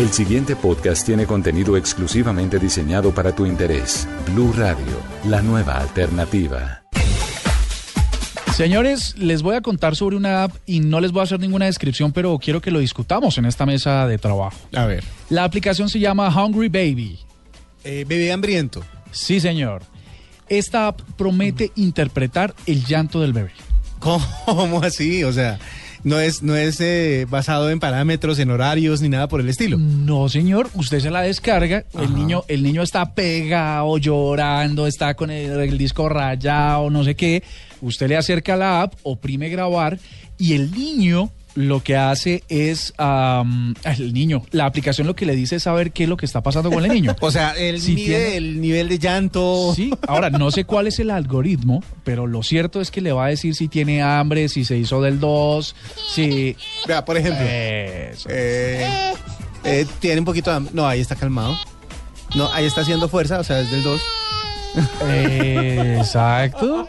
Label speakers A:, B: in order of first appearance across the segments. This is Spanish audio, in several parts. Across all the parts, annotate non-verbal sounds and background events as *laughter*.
A: El siguiente podcast tiene contenido exclusivamente diseñado para tu interés. Blue Radio, la nueva alternativa.
B: Señores, les voy a contar sobre una app y no les voy a hacer ninguna descripción, pero quiero que lo discutamos en esta mesa de trabajo.
C: A ver.
B: La aplicación se llama Hungry Baby.
C: Eh, bebé hambriento.
B: Sí, señor. Esta app promete interpretar el llanto del bebé. *laughs*
C: ¿Cómo así? O sea, no es, no es eh, basado en parámetros, en horarios, ni nada por el estilo.
B: No, señor, usted se la descarga,
C: Ajá.
B: el niño, el niño está pegado, llorando, está con el, el disco rayado, no sé qué. Usted le acerca la app, oprime grabar y el niño lo que hace es am, el niño, la aplicación lo que le dice es saber qué es lo que está pasando con el niño. *laughs*
C: O sea, el,
B: Si
C: mide
B: tiene-
C: el nivel de llanto.
B: Sí, ahora no sé cuál es el algoritmo, pero lo cierto es que le va a decir si tiene hambre, si se hizo del 2, si...
C: Vea, por ejemplo,
B: Eso.
C: eh, eh, tiene un poquito de hambre. No, ahí está calmado. No, ahí está haciendo fuerza, o sea, es del 2.
B: Exacto.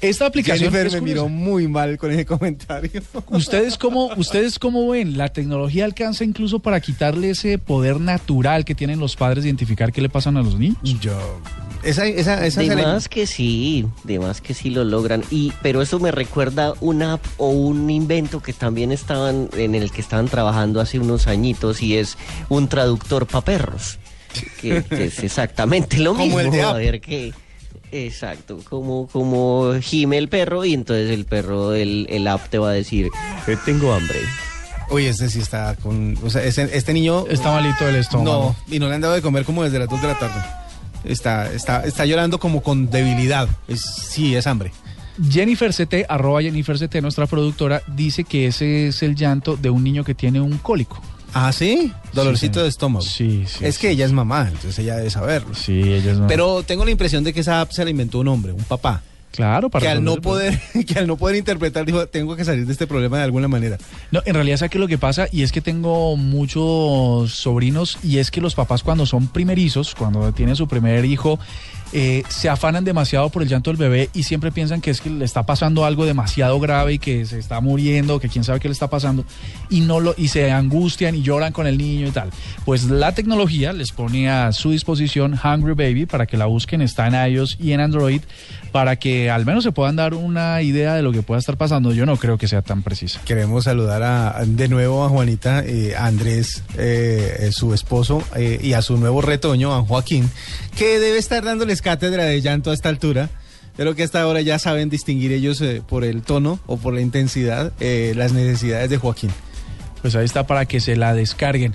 B: Esta aplicación
C: Jennifer
B: es
C: me
B: curiosa.
C: miró muy mal con ese comentario. *laughs*
B: ¿Ustedes cómo, ¿Ustedes cómo ven? ¿La tecnología alcanza incluso para quitarle ese poder natural que tienen los padres de identificar qué le pasan a los niños?
C: Yo. Esa, esa, esa
D: De más que sí, de más que sí lo logran. Y, pero eso me recuerda una app o un invento que también estaban, en el que estaban trabajando hace unos añitos y es un traductor para perros. Que, que es exactamente lo
C: Como
D: mismo.
C: el de
D: a ver qué. Exacto, como, como gime el perro y entonces el perro, el, el app te va a decir, "Eh, tengo hambre.
C: Uy, este sí está con. O sea, ese- este niño.
B: Está malito del estómago.
C: No, y no le han dado de comer como desde las 2 de la tarde. Está, está, está llorando como con debilidad. Es, sí, es hambre.
B: Jennifer CT, arroba Jennifer CT, nuestra productora, dice que ese es el llanto de un niño que tiene un cólico.
C: Ah, sí. Dolorcito de estómago.
B: Sí, sí.
C: es
B: sí,
C: que ella es mamá, entonces ella debe saberlo.
B: Sí, ella es
C: Pero tengo la impresión de que esa app se la inventó un hombre, un papá.
B: Claro, para
C: Que al, no poder, *laughs* que al no poder interpretar dijo, tengo que salir de este problema de alguna manera.
B: No, en realidad, ¿sabes qué es lo que pasa? Y es que tengo muchos sobrinos y es que los papás cuando son primerizos, cuando tienen su primer hijo, eh, se afanan demasiado por el llanto del bebé y siempre piensan que es que le está pasando algo demasiado grave y que se está muriendo, que quién sabe qué le está pasando y no lo y se angustian y lloran con el niño y tal. Pues la tecnología les pone a su disposición Hungry Baby para que la busquen, está en iOS y en Android para que al menos se puedan dar una idea de lo que pueda estar pasando. Yo no creo que sea tan precisa.
C: Queremos saludar a, de nuevo a Juanita, eh, a Andrés, eh, su esposo, eh, y a su nuevo retoño, a Joaquín, que debe estar dándoles cátedra de llanto a esta altura. Pero que hasta ahora ya saben distinguir ellos por el tono o por la intensidad las necesidades de Joaquín.
B: Pues ahí está para que se la descarguen.